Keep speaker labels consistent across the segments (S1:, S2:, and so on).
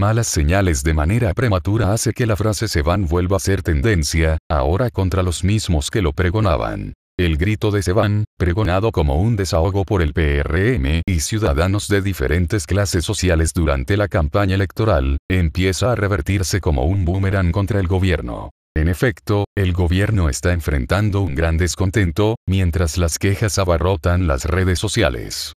S1: malas señales de manera prematura hace que la frase se van vuelva a ser tendencia, ahora contra los mismos que lo pregonaban. El grito de Seban, pregonado como un desahogo por el PRM y ciudadanos de diferentes clases sociales durante la campaña electoral, empieza a revertirse como un boomerang contra el gobierno. En efecto, el gobierno está enfrentando un gran descontento, mientras las quejas abarrotan las redes sociales.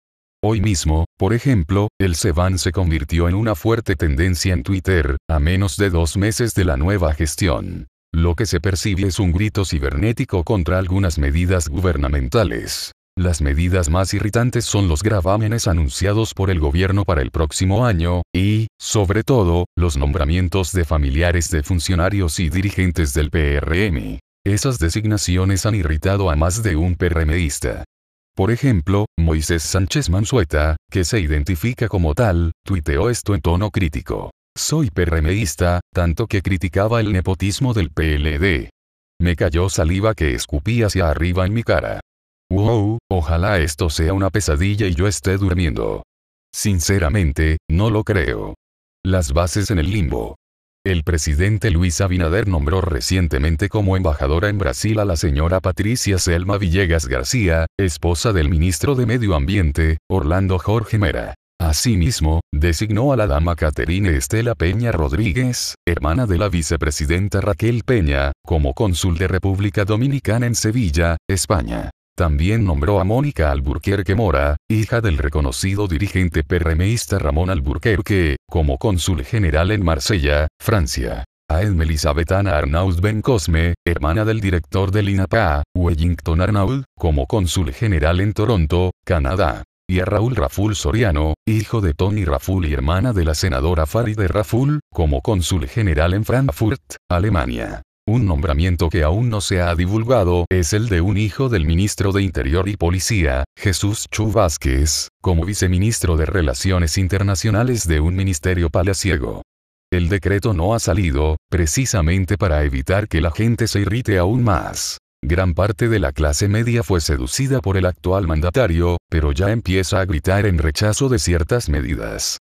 S1: Hoy mismo, por ejemplo, el Seban se convirtió en una fuerte tendencia en Twitter, a menos de dos meses de la nueva gestión. Lo que se percibe es un grito cibernético contra algunas medidas gubernamentales. Las medidas más irritantes son los gravámenes anunciados por el gobierno para el próximo año, y, sobre todo, los nombramientos de familiares de funcionarios y dirigentes del PRM. Esas designaciones han irritado a más de un PRMista. Por ejemplo, Moisés Sánchez Mansueta, que se identifica como tal, tuiteó esto en tono crítico. Soy PRMista, tanto que criticaba el nepotismo del PLD. Me cayó saliva que escupí hacia arriba en mi cara. Wow, ojalá esto sea una pesadilla y yo esté durmiendo. Sinceramente, no lo creo. Las bases en el limbo. El presidente Luis Abinader nombró recientemente como embajadora en Brasil a la señora Patricia Selma Villegas García, esposa del ministro de Medio Ambiente, Orlando Jorge Mera. Asimismo, designó a la dama Caterine Estela Peña Rodríguez, hermana de la vicepresidenta Raquel Peña, como cónsul de República Dominicana en Sevilla, España. También nombró a Mónica Alburquerque Mora, hija del reconocido dirigente PRMista Ramón Alburquerque, como cónsul general en Marsella, Francia. A Edme Elizabetana Arnaud Ben Cosme, hermana del director del INAPA, Wellington Arnaud, como cónsul general en Toronto, Canadá y a Raúl Raful Soriano, hijo de Tony Raful y hermana de la senadora Faride Raful, como cónsul general en Frankfurt, Alemania. Un nombramiento que aún no se ha divulgado es el de un hijo del ministro de Interior y Policía, Jesús Chu como viceministro de Relaciones Internacionales de un ministerio palaciego. El decreto no ha salido, precisamente para evitar que la gente se irrite aún más. Gran parte de la clase media fue seducida por el actual mandatario, pero ya empieza a gritar en rechazo de ciertas medidas.